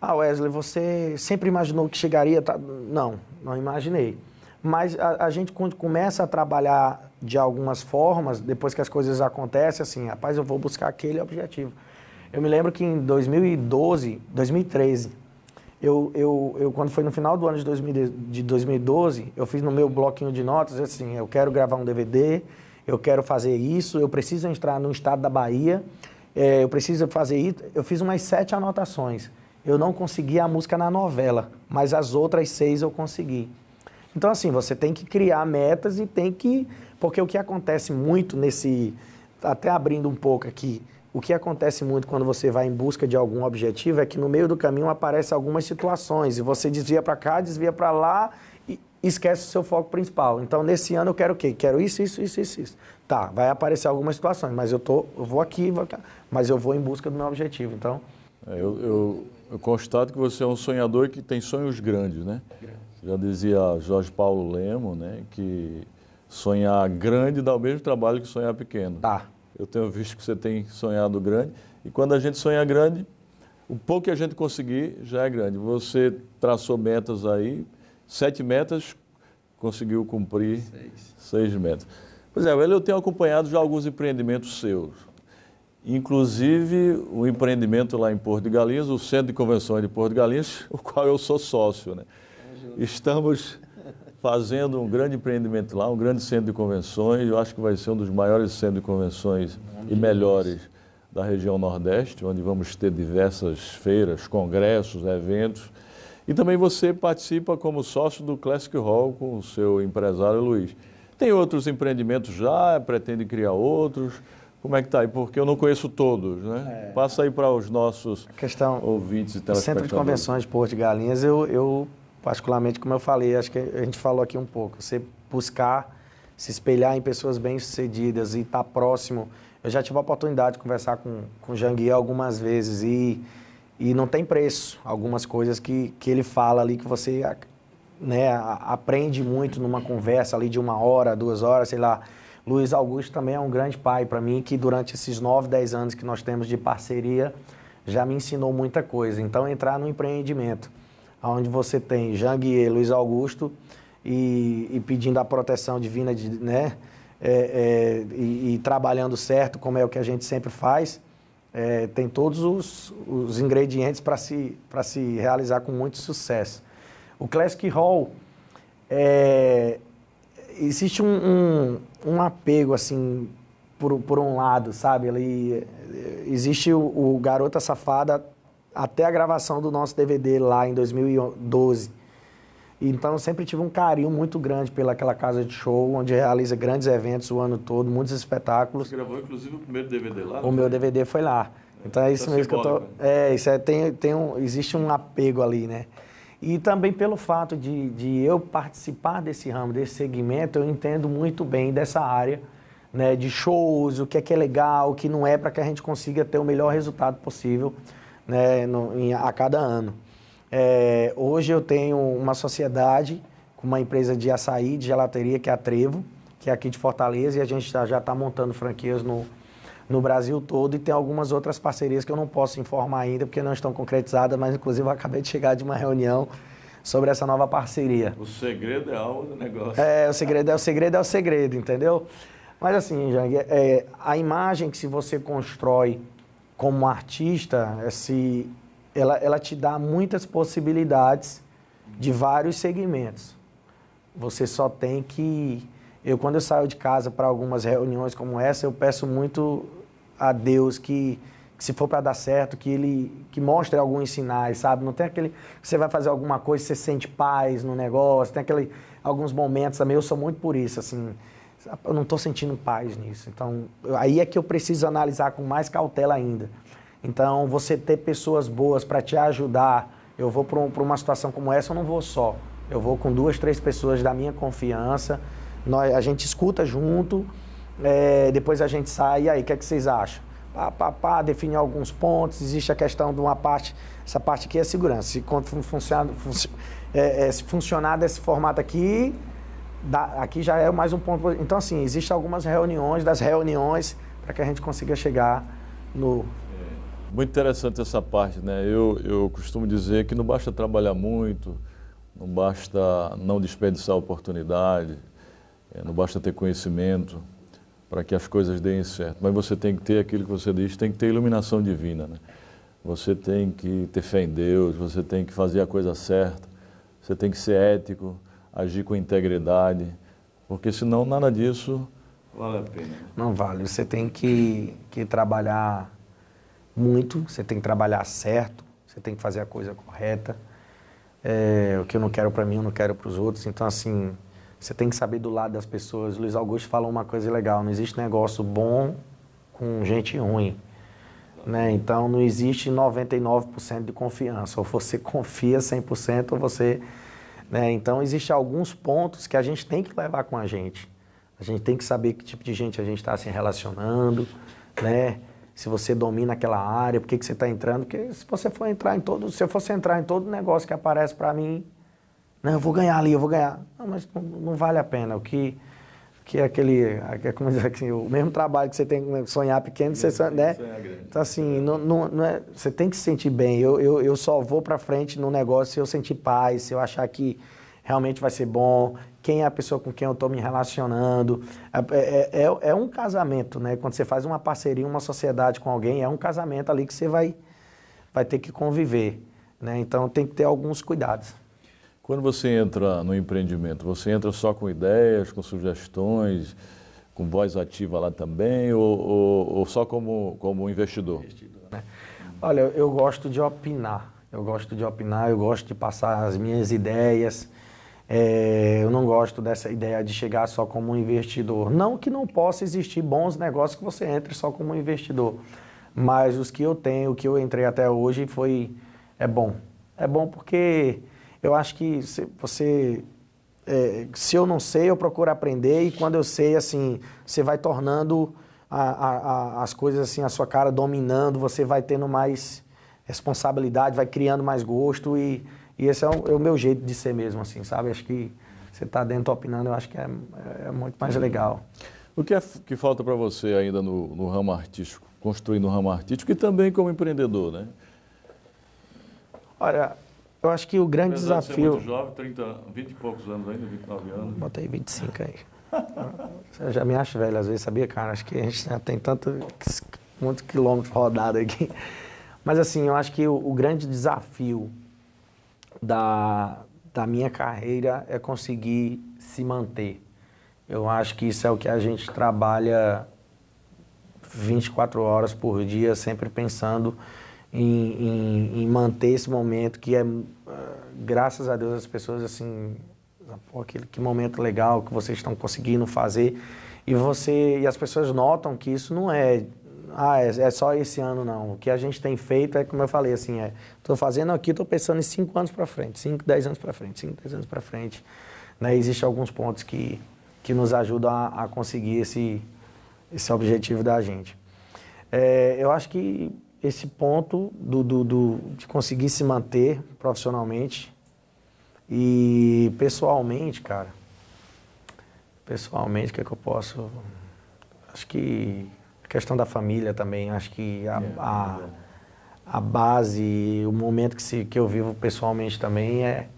ah, Wesley, você sempre imaginou que chegaria? Tá? Não, não imaginei. Mas a, a, gente quando começa a trabalhar de algumas formas, depois que as coisas acontecem, assim, rapaz, eu vou buscar aquele objetivo. Eu me lembro que em 2012, 2013, eu, eu, eu quando foi no final do ano de, 2000, de 2012, eu fiz no meu bloquinho de notas assim, eu quero gravar um DVD, eu quero fazer isso, eu preciso entrar no estado da Bahia, é, eu preciso fazer isso. Eu fiz umas sete anotações. Eu não consegui a música na novela, mas as outras seis eu consegui. Então, assim, você tem que criar metas e tem que. Porque o que acontece muito nesse. Até abrindo um pouco aqui, o que acontece muito quando você vai em busca de algum objetivo é que no meio do caminho aparecem algumas situações e você desvia para cá, desvia para lá e esquece o seu foco principal. Então, nesse ano eu quero o quê? Quero isso, isso, isso, isso, isso. Tá, vai aparecer algumas situações, mas eu, tô, eu vou aqui, vou cá, mas eu vou em busca do meu objetivo. Então... É, eu, eu, eu, constato que você é um sonhador que tem sonhos grandes, né? Grande. Já dizia Jorge Paulo Lemo, né, que sonhar grande dá o mesmo trabalho que sonhar pequeno. Tá. Eu tenho visto que você tem sonhado grande. E quando a gente sonha grande, o pouco que a gente conseguir já é grande. Você traçou metas aí, sete metas, conseguiu cumprir seis, seis metas. Pois é, eu tenho acompanhado já alguns empreendimentos seus. Inclusive o empreendimento lá em Porto de Galinhas, o Centro de Convenções de Porto de Galinhas, o qual eu sou sócio. Né? Estamos fazendo um grande empreendimento lá, um grande centro de convenções. Eu acho que vai ser um dos maiores centros de convenções e melhores da região Nordeste, onde vamos ter diversas feiras, congressos, eventos. E também você participa como sócio do Classic Hall com o seu empresário Luiz. Tem outros empreendimentos já, pretende criar outros. Como é que está aí? Porque eu não conheço todos, né? É. Passa aí para os nossos questão, ouvintes e telespectadores. O Centro de Convenções de Porto de Galinhas, eu, eu, particularmente, como eu falei, acho que a gente falou aqui um pouco, você buscar se espelhar em pessoas bem-sucedidas e estar tá próximo. Eu já tive a oportunidade de conversar com, com o Janguier algumas vezes e, e não tem preço algumas coisas que, que ele fala ali que você né, aprende muito numa conversa ali de uma hora, duas horas, sei lá. Luiz Augusto também é um grande pai para mim, que durante esses nove, dez anos que nós temos de parceria, já me ensinou muita coisa. Então, entrar no empreendimento, onde você tem Janguier, Luiz Augusto, e, e, pedindo a proteção divina, de, né, é, é, e, e, trabalhando certo, como é o que a gente sempre faz, é, tem todos os, os ingredientes para se, se realizar com muito sucesso. O Classic Hall, é, existe um, um, um, apego, assim, por, por um lado, sabe? Ali, existe o, o Garota Safada até a gravação do nosso DVD lá em 2012. Então, eu sempre tive um carinho muito grande pelaquela casa de show, onde realiza grandes eventos o ano todo, muitos espetáculos. Você gravou, inclusive, o primeiro DVD lá? O meu foi? DVD foi lá. Então, é isso tá mesmo que eu tô... É, isso é, tem, tem um, existe um apego ali, né? E também pelo fato de, de eu participar desse ramo, desse segmento, eu entendo muito bem dessa área, né, de shows, o que é que é legal, o que não é, para que a gente consiga ter o melhor resultado possível né, no, em, a cada ano. É, hoje eu tenho uma sociedade com uma empresa de açaí, de gelateria, que é a Trevo, que é aqui de Fortaleza, e a gente já está montando franquias no, no Brasil todo e tem algumas outras parcerias que eu não posso informar ainda porque não estão concretizadas, mas inclusive eu acabei de chegar de uma reunião sobre essa nova parceria. O segredo é algo do negócio. É, o segredo é o segredo é o segredo, entendeu? Mas assim, Jang, é, a imagem que se você constrói como artista, esse, ela, ela te dá muitas possibilidades de vários segmentos. Você só tem que eu, quando eu saio de casa para algumas reuniões como essa, eu peço muito a Deus que, que se for para dar certo, que ele que mostre alguns sinais, sabe? Não tem aquele você vai fazer alguma coisa, você sente paz no negócio, tem aquele alguns momentos também, eu sou muito por isso, assim, eu não estou sentindo paz nisso. Então, aí é que eu preciso analisar com mais cautela ainda. Então, você ter pessoas boas para te ajudar, eu vou para um, uma situação como essa, eu não vou só. Eu vou com duas, três pessoas da minha confiança, nós, a gente escuta junto, é, depois a gente sai, e aí, o que, é que vocês acham? Pá, pá, pá, define alguns pontos, existe a questão de uma parte, essa parte aqui é segurança. Se, funciona, é, é, se funcionar desse formato aqui, dá, aqui já é mais um ponto. Então, assim, existem algumas reuniões, das reuniões, para que a gente consiga chegar no. Muito interessante essa parte, né? Eu, eu costumo dizer que não basta trabalhar muito, não basta não desperdiçar oportunidade, é, não basta ter conhecimento, para que as coisas deem certo. Mas você tem que ter aquilo que você diz, tem que ter iluminação divina. Né? Você tem que ter fé em Deus, você tem que fazer a coisa certa, você tem que ser ético, agir com integridade, porque senão nada disso vale a pena. Não vale. Você tem que, que trabalhar muito, você tem que trabalhar certo, você tem que fazer a coisa correta. É, o que eu não quero para mim, eu não quero para os outros. Então, assim, você tem que saber do lado das pessoas. Luiz Augusto falou uma coisa legal: não existe negócio bom com gente ruim. Né? Então não existe 99% de confiança. Ou você confia 100% ou você. Né? Então existem alguns pontos que a gente tem que levar com a gente. A gente tem que saber que tipo de gente a gente está se relacionando, né? Se você domina aquela área, por que, que você está entrando? Porque se você for entrar em todo, se eu fosse entrar em todo negócio que aparece para mim, não, eu vou ganhar ali, eu vou ganhar. Não, mas não, não vale a pena. O que, que é aquele, é como dizer assim, o mesmo trabalho que você tem que sonhar pequeno, você, né? Então assim, não, não, não é, você tem que se sentir bem. Eu, eu, eu só vou para frente no negócio se eu sentir paz, se eu achar que realmente vai ser bom, quem é a pessoa com quem eu estou me relacionando. É, é, é, é, um casamento, né? Quando você faz uma parceria, uma sociedade com alguém, é um casamento ali que você vai, vai ter que conviver. Né? Então tem que ter alguns cuidados. Quando você entra no empreendimento, você entra só com ideias, com sugestões, com voz ativa lá também, ou, ou, ou só como, como investidor? né? Olha, eu gosto de opinar. Eu gosto de opinar, eu gosto de passar as minhas ideias. É, eu não gosto dessa ideia de chegar só como investidor. Não que não possa existir bons negócios que você entre só como investidor, mas os que eu tenho, o que eu entrei até hoje foi é bom. É bom porque eu acho que você é, se eu não sei, eu procuro aprender e quando eu sei, assim, você vai tornando a, a, a, as coisas assim, a sua cara dominando, você vai tendo mais responsabilidade, vai criando mais gosto e, e esse é o, é o meu jeito de ser mesmo, assim, sabe? Acho que você está dentro opinando, eu acho que é, é muito mais legal. O que, é, que falta para você ainda no, no ramo artístico, construir no ramo artístico e também como empreendedor, né? Olha, eu acho que o grande Apesar desafio. De ser muito jovem, 30, 20 e poucos anos ainda, 29 anos. Botei 25 aí. Eu já me acho velho às vezes, sabia, cara? Acho que a gente já tem tanto, muito quilômetro rodado aqui. Mas assim, eu acho que o, o grande desafio da, da minha carreira é conseguir se manter. Eu acho que isso é o que a gente trabalha 24 horas por dia, sempre pensando em, em, em manter esse momento que é, graças a Deus, as pessoas assim, pô, aquele que momento legal que vocês estão conseguindo fazer e você e as pessoas notam que isso não é ah, é, é, só esse ano não. O que a gente tem feito é, como eu falei, assim, é, estou fazendo aqui, estou pensando em 5 anos para frente, 5, 10 anos para frente, 5, 10 anos para frente. Né? Existem alguns pontos que, que nos ajudam a, a conseguir esse, esse objetivo da gente. É, eu acho que esse ponto do, do, do, de conseguir se manter profissionalmente e pessoalmente, cara, pessoalmente, o que é que eu posso... Acho que a questão da família também, acho que a, é, a, a, base, o momento que, se, que eu vivo pessoalmente também é,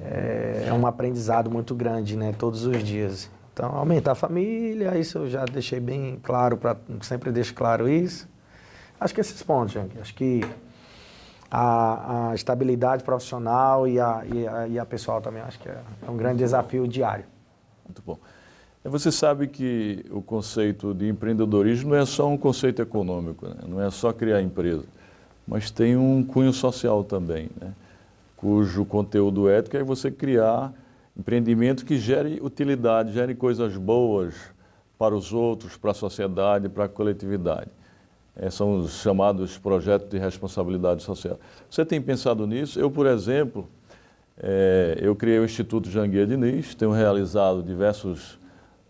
é, é um aprendizado muito grande, né? Todos os dias. Então, aumentar a família, isso eu já deixei bem claro, pra, sempre deixo claro isso. Acho que esses pontos, gente. Acho que a, a estabilidade profissional e a, e a, e, a, pessoal também, acho que é, é um grande desafio diário. Muito bom. Você sabe que o conceito de empreendedorismo não é só um conceito econômico, né? não é só criar empresa, mas tem um cunho social também, né? cujo conteúdo ético é você criar empreendimento que gere utilidade, gere coisas boas para os outros, para a sociedade, para a coletividade. É, são os chamados projetos de responsabilidade social. Você tem pensado nisso? Eu, por exemplo, é, eu criei o Instituto Janguia Diniz, tenho realizado diversos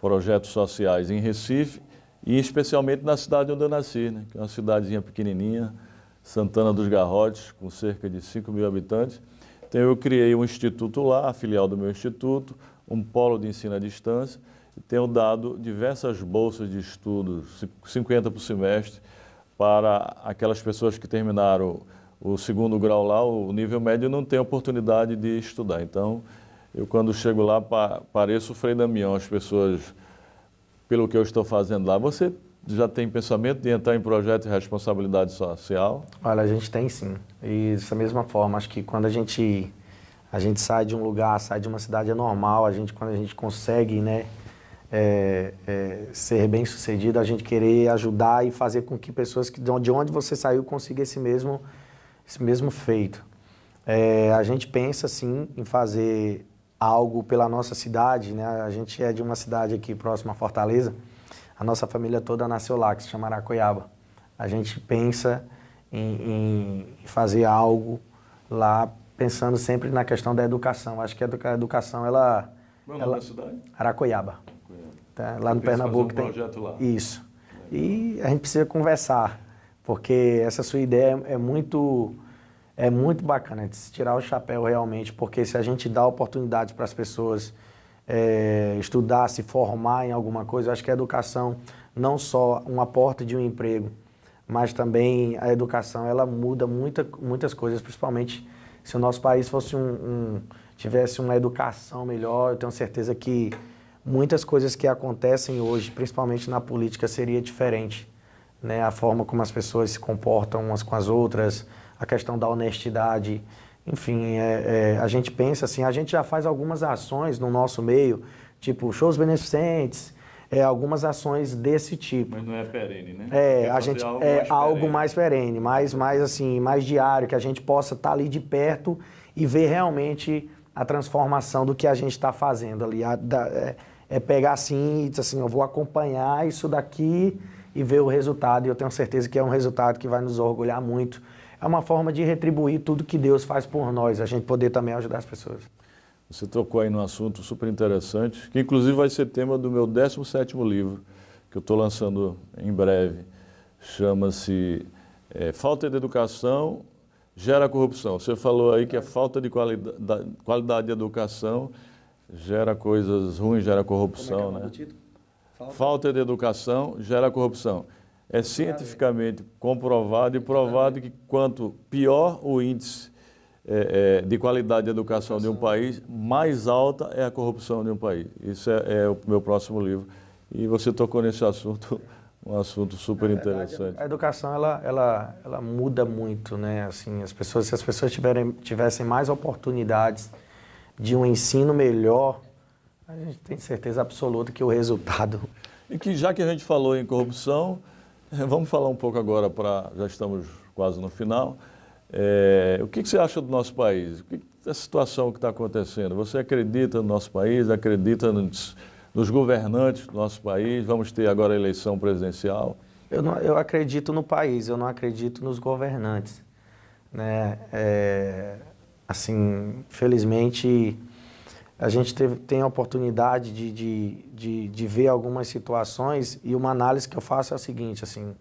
projetos sociais em Recife e especialmente na cidade onde eu nasci, né, que é uma cidadezinha pequenininha, Santana dos Garrotes, com cerca de 5 mil habitantes. Então eu criei um instituto lá, a filial do meu instituto, um polo de ensino à distância, e tenho dado diversas bolsas de estudos, 50 por semestre, para aquelas pessoas que terminaram o segundo grau lá, o nível médio não tem oportunidade de estudar. Então, eu quando chego lá pareço o Frei Damião, as pessoas, pelo que eu estou fazendo lá. Você já tem pensamento de entrar em projeto de responsabilidade social? Olha, a gente tem sim. E dessa mesma forma, acho que quando a gente, a gente sai de um lugar, sai de uma cidade é normal, a gente, quando a gente consegue, né, é, é, ser bem sucedido, a gente querer ajudar e fazer com que pessoas que de onde você saiu consigam esse mesmo, esse mesmo feito. É, a gente pensa sim em fazer algo pela nossa cidade, né? A gente é de uma cidade aqui próxima a Fortaleza. A nossa família toda nasceu lá, que se chama Aracoiaba. A gente pensa em, em fazer algo lá, pensando sempre na questão da educação. Acho que a educação ela, Qual é nome da cidade? Aracoiaba. Tá? Lá no Pernambuco um tem. Lá. Isso. E a gente precisa conversar, porque essa sua ideia é muito é muito bacana de se tirar o chapéu realmente, porque se a gente dá oportunidade para as pessoas é, estudar, se formar em alguma coisa, eu acho que a educação não só uma porta de um emprego, mas também a educação ela muda muita, muitas coisas, principalmente se o nosso país fosse um, um tivesse uma educação melhor, eu tenho certeza que muitas coisas que acontecem hoje, principalmente na política, seria diferente. Né? A forma como as pessoas se comportam umas com as outras, a questão da honestidade. Enfim, é, é, a gente pensa assim, a gente já faz algumas ações no nosso meio, tipo shows beneficentes, é, algumas ações desse tipo. Mas não é perene, né? É, a gente algo é mais algo perene. mais perene, mais, mais assim, mais diário, que a gente possa estar tá ali de perto e ver realmente a transformação do que a gente está fazendo ali. A, da, é, é, pegar assim e dizer assim, eu vou acompanhar isso daqui e ver o resultado. E eu tenho certeza que é um resultado que vai nos orgulhar muito. É uma forma de retribuir tudo que Deus faz por nós, a gente poder também ajudar as pessoas. Você tocou aí num assunto super interessante, que inclusive vai ser tema do meu 17º livro, que eu estou lançando em breve. Chama-se é, Falta de Educação gera corrupção. Você falou aí que a falta de qualidade de educação gera coisas ruins, gera corrupção, é é né? Falta... falta de educação gera corrupção. É cientificamente comprovado e provado que quanto pior o índice é, é, de qualidade de educação de um país, mais alta é a corrupção de um país. Isso é, é o meu próximo livro. E você tocou nesse assunto um assunto super interessante. A educação ela, ela, ela muda muito, né? Assim, as pessoas, se as pessoas tiverem, tivessem mais oportunidades de um ensino melhor, a gente tem certeza absoluta que o resultado. E que já que a gente falou em corrupção, vamos falar um pouco agora para já estamos quase no final. É, o que, que, você acha do nosso país? O que, a situação que está acontecendo? Você acredita no nosso país? Acredita nos nos governantes do nosso país. Vamos ter agora a eleição presidencial. Eu, não, eu acredito no país, eu não acredito nos governantes. Né? É, assim, felizmente, a gente teve, tem a oportunidade de, de, de, de, ver algumas situações e uma análise que eu faço é a seguinte, assim,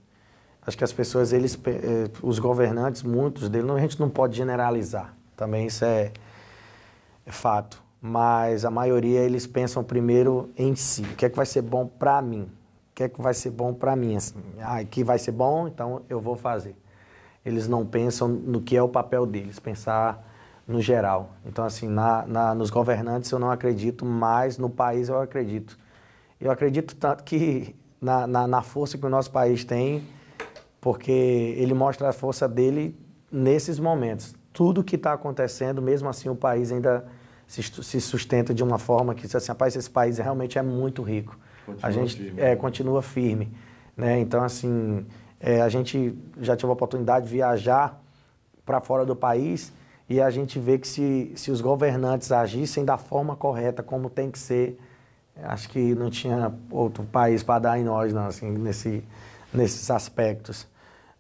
acho que as pessoas, eles, é, os governantes, muitos deles, a gente não pode generalizar, também isso é, é fato mas a maioria eles pensam primeiro em si. O que é que vai ser bom para mim? O que é que vai ser bom para mim? Assim, ah, aqui vai ser bom, então eu vou fazer. Eles não pensam no que é o papel deles, pensar no geral. Então, assim, na, na, nos governantes eu não acredito, mas no país eu acredito. Eu acredito tanto que na, na, na força que o nosso país tem, porque ele mostra a força dele nesses momentos. Tudo que está acontecendo, mesmo assim o país ainda se, sustenta de uma forma que, assim, rapaz, esse país realmente é muito rico. Continua a gente firme. É, continua firme. Né? Então, assim, é, a gente já teve a oportunidade de viajar para fora do país e a gente vê que se, se os governantes agissem da forma correta, como tem que ser, acho que não tinha outro país para dar em nós, não, assim, nesse, nesses aspectos.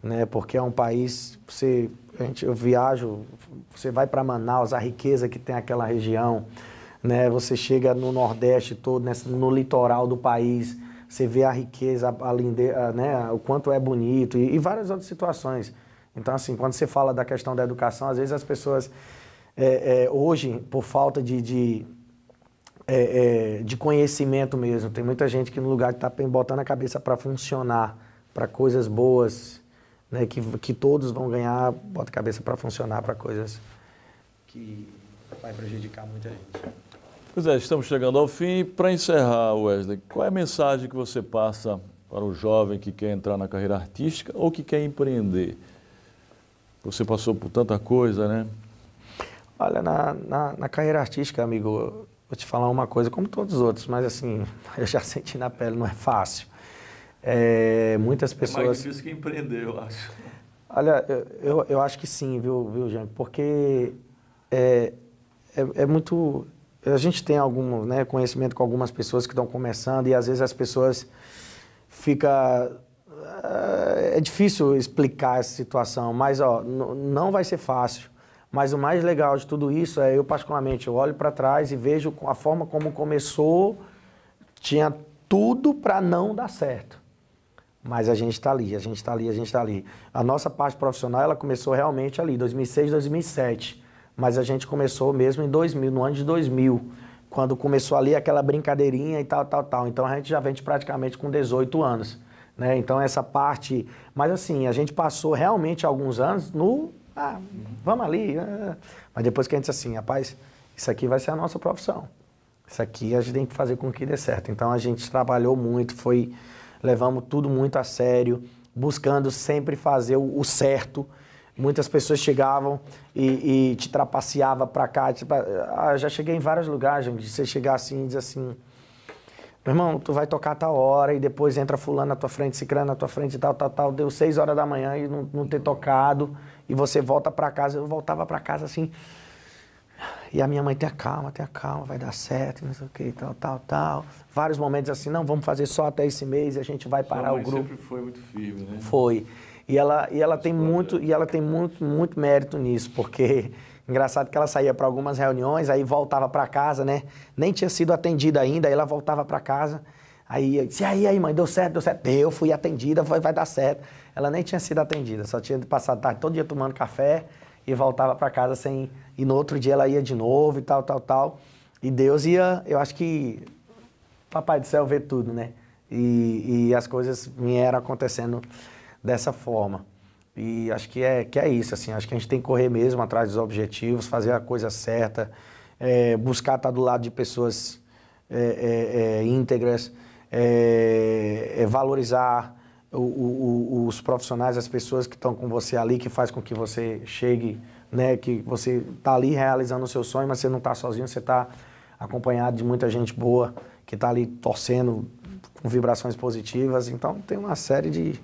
Né? Porque é um país, você gente, eu viajo, você vai para Manaus, a riqueza que tem aquela região, né? Você chega no Nordeste todo, nessa, no litoral do país, você vê a riqueza, a linde, né? O quanto é bonito e, e, várias outras situações. Então, assim, quando você fala da questão da educação, às vezes as pessoas é, é, hoje, por falta de, de, é, é de conhecimento mesmo, tem muita gente que no lugar de estar tá botando a cabeça para funcionar, para coisas boas, né, que, que todos vão ganhar, bota a cabeça para funcionar para coisas que vai prejudicar muita gente. Pois é, estamos chegando ao fim. Para encerrar, Wesley, qual é a mensagem que você passa para o jovem que quer entrar na carreira artística ou que quer empreender? Você passou por tanta coisa, né? Olha, na, na, na carreira artística, amigo, vou te falar uma coisa, como todos os outros, mas assim, eu já senti na pele, não é fácil. É, muitas pessoas. É mais difícil que empreender, eu acho. Olha, eu, eu acho que sim, viu, viu Jean? Porque é, é, é, muito. A gente tem algum né, conhecimento com algumas pessoas que estão começando e às vezes as pessoas fica é, difícil explicar essa situação, mas ó, não vai ser fácil. Mas o mais legal de tudo isso é eu particularmente eu olho para trás e vejo a forma como começou, tinha tudo para não dar certo. Mas a gente está ali, a gente está ali, a gente está ali. A nossa parte profissional, ela começou realmente ali, 2006, 2007. Mas a gente começou mesmo em 2000, no ano de 2000, quando começou ali aquela brincadeirinha e tal, tal, tal. Então a gente já vem praticamente com 18 anos. Né? Então essa parte... Mas assim, a gente passou realmente alguns anos no... Ah, vamos ali. Ah. Mas depois que a gente disse assim, rapaz, isso aqui vai ser a nossa profissão. Isso aqui a gente tem que fazer com que dê certo. Então a gente trabalhou muito, foi levamos tudo muito a sério, buscando sempre fazer o, o certo. Muitas pessoas chegavam e, e te trapaceava para cá. Tipo, ah, já cheguei em vários lugares, de você chegar assim e dizer assim, meu irmão, tu vai tocar a tal hora e depois entra fulano na tua frente, ciclano na tua frente e tal, tal, tal. Deu seis horas da manhã e não, não ter tocado e você volta para casa. Eu voltava para casa assim, E a minha mãe, tenha calma, tenha calma, vai dar certo, não sei o que, tal, tal, tal. Vários momentos assim, não, vamos fazer só até esse mês e a gente vai parar o grupo. sempre foi muito firme, né? Foi. E ela, e ela tem muito, e ela tem muito, muito mérito nisso, porque engraçado que ela saía para algumas reuniões, aí voltava para casa, né? Nem tinha sido atendida ainda, aí ela voltava para casa. Aí eu disse, aí, aí, mãe, deu certo, deu certo. Deu, fui atendida, foi, vai dar certo. Ela nem tinha sido atendida, só tinha passado tarde todo dia tomando café e voltava para casa sem. E no outro dia ela ia de novo e tal, tal, tal. E Deus ia, eu acho que Papai do céu vê tudo, né? E, e as coisas vieram acontecendo dessa forma. E acho que é, que é isso, assim, acho que a gente tem que correr mesmo atrás dos objetivos, fazer a coisa certa, é, buscar estar do lado de pessoas é, é, é íntegras, é, é valorizar o, o, os profissionais, as pessoas que estão com você ali, que faz com que você chegue, né, que você está ali realizando o seu sonho, mas você não está sozinho, você está acompanhado de muita gente boa que está ali torcendo com vibrações positivas. Então tem uma série de,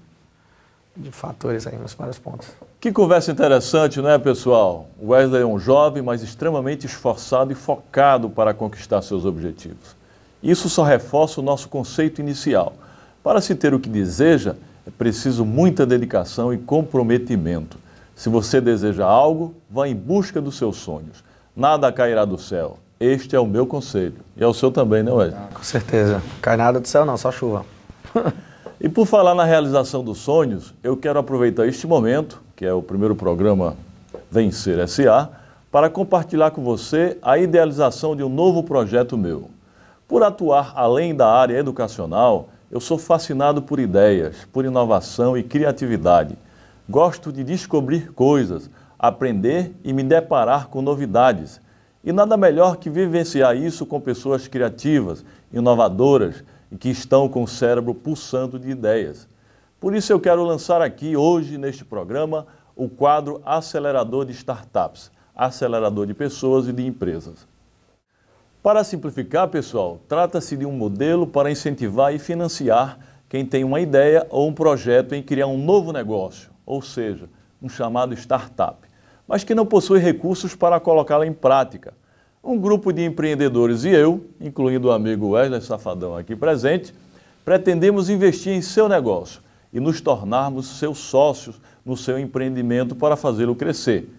de fatores aí nos vários pontos. Que conversa interessante, não é, pessoal? Wesley é um jovem, mas extremamente esforçado e focado para conquistar seus objetivos. Isso só reforça o nosso conceito inicial. Para se ter o que deseja, é preciso muita dedicação e comprometimento. Se você deseja algo, vá em busca dos seus sonhos. Nada cairá do céu. Este é o meu conselho. E é o seu também, né, Wesley? Ah, com certeza. Cai nada do céu, não, só chuva. e por falar na realização dos sonhos, eu quero aproveitar este momento, que é o primeiro programa Vencer SA, para compartilhar com você a idealização de um novo projeto meu. Por atuar além da área educacional, eu sou fascinado por ideias, por inovação e criatividade. Gosto de descobrir coisas, aprender e me deparar com novidades. E nada melhor que vivenciar isso com pessoas criativas, inovadoras e que estão com o cérebro pulsando de ideias. Por isso eu quero lançar aqui hoje neste programa o quadro Acelerador de Startups, acelerador de pessoas e de empresas. Para simplificar, pessoal, trata-se de um modelo para incentivar e financiar quem tem uma ideia ou um projeto em criar um novo negócio, ou seja, um chamado startup mas que não possui recursos para colocá-la em prática. Um grupo de empreendedores e eu, incluindo o amigo Wesley Safadão aqui presente, pretendemos investir em seu negócio e nos tornarmos seus sócios no seu empreendimento para fazê-lo crescer.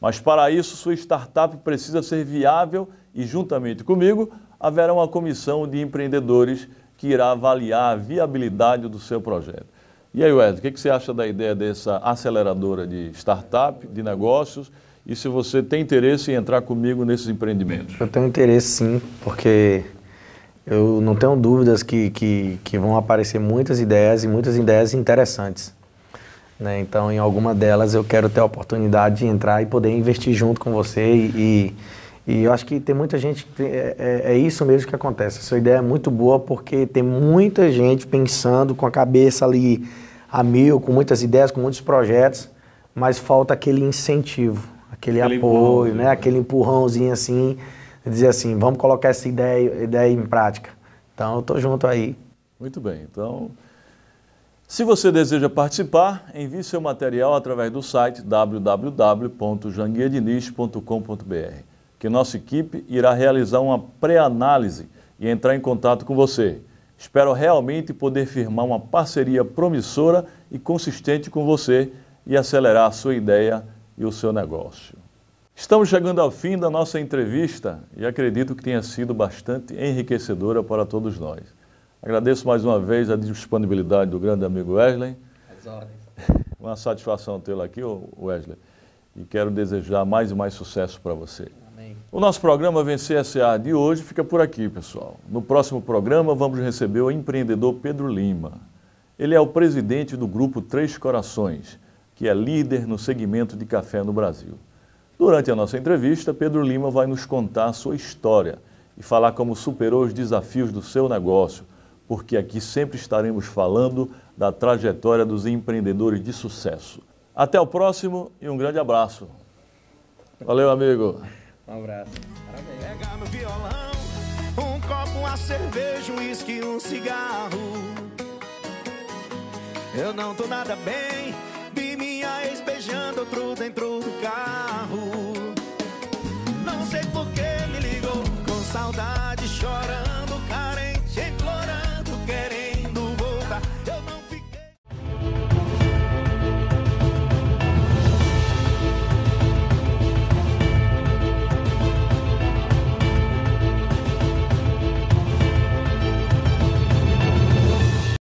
Mas para isso, sua startup precisa ser viável e, juntamente comigo, haverá uma comissão de empreendedores que irá avaliar a viabilidade do seu projeto. E aí, Wesley, o que, você acha da ideia dessa aceleradora de startup, de negócios? E se você tem interesse em entrar comigo nesses empreendimentos? Eu tenho interesse sim, porque eu não tenho dúvidas que, que, que vão aparecer muitas ideias e muitas ideias interessantes. Né? Então, em alguma delas, eu quero ter a oportunidade de entrar e poder investir junto com você. E, e, e eu acho que tem muita gente. É, é, é, isso mesmo que acontece. Essa ideia é muito boa porque tem muita gente pensando com a cabeça ali a mil, com muitas ideias, com muitos projetos, mas falta aquele incentivo, aquele, aquele apoio, né? aquele empurrãozinho assim, dizer assim, vamos colocar essa ideia, ideia em prática. Então, eu estou junto aí. Muito bem. Então, se você deseja participar, envie seu material através do site www.janguiediniz.com.br, que nossa equipe irá realizar uma pré-análise e entrar em contato com você. Espero realmente poder firmar uma parceria promissora e consistente com você e acelerar a sua ideia e o seu negócio. Estamos chegando ao fim da nossa entrevista e acredito que tenha sido bastante enriquecedora para todos nós. Agradeço mais uma vez a disponibilidade do grande amigo Wesley. As ordens. Uma satisfação tê-lo aqui, Wesley. E quero desejar mais e mais sucesso para você. O nosso programa Vencer SA de hoje fica por aqui, pessoal. No próximo programa vamos receber o empreendedor Pedro Lima. Ele é o presidente do grupo Três Corações, que é líder no segmento de café no Brasil. Durante a nossa entrevista, Pedro Lima vai nos contar a sua história e falar como superou os desafios do seu negócio, porque aqui sempre estaremos falando da trajetória dos empreendedores de sucesso. Até o próximo e um grande abraço. Valeu, amigo. Um abraço. Parabéns. Pega no violão, um copo, uma cerveja, um uísque, um cigarro. Eu não tô nada bem, Vi minha ex beijando outro dentro do carro. Não sei por que me ligou com saudade chorando.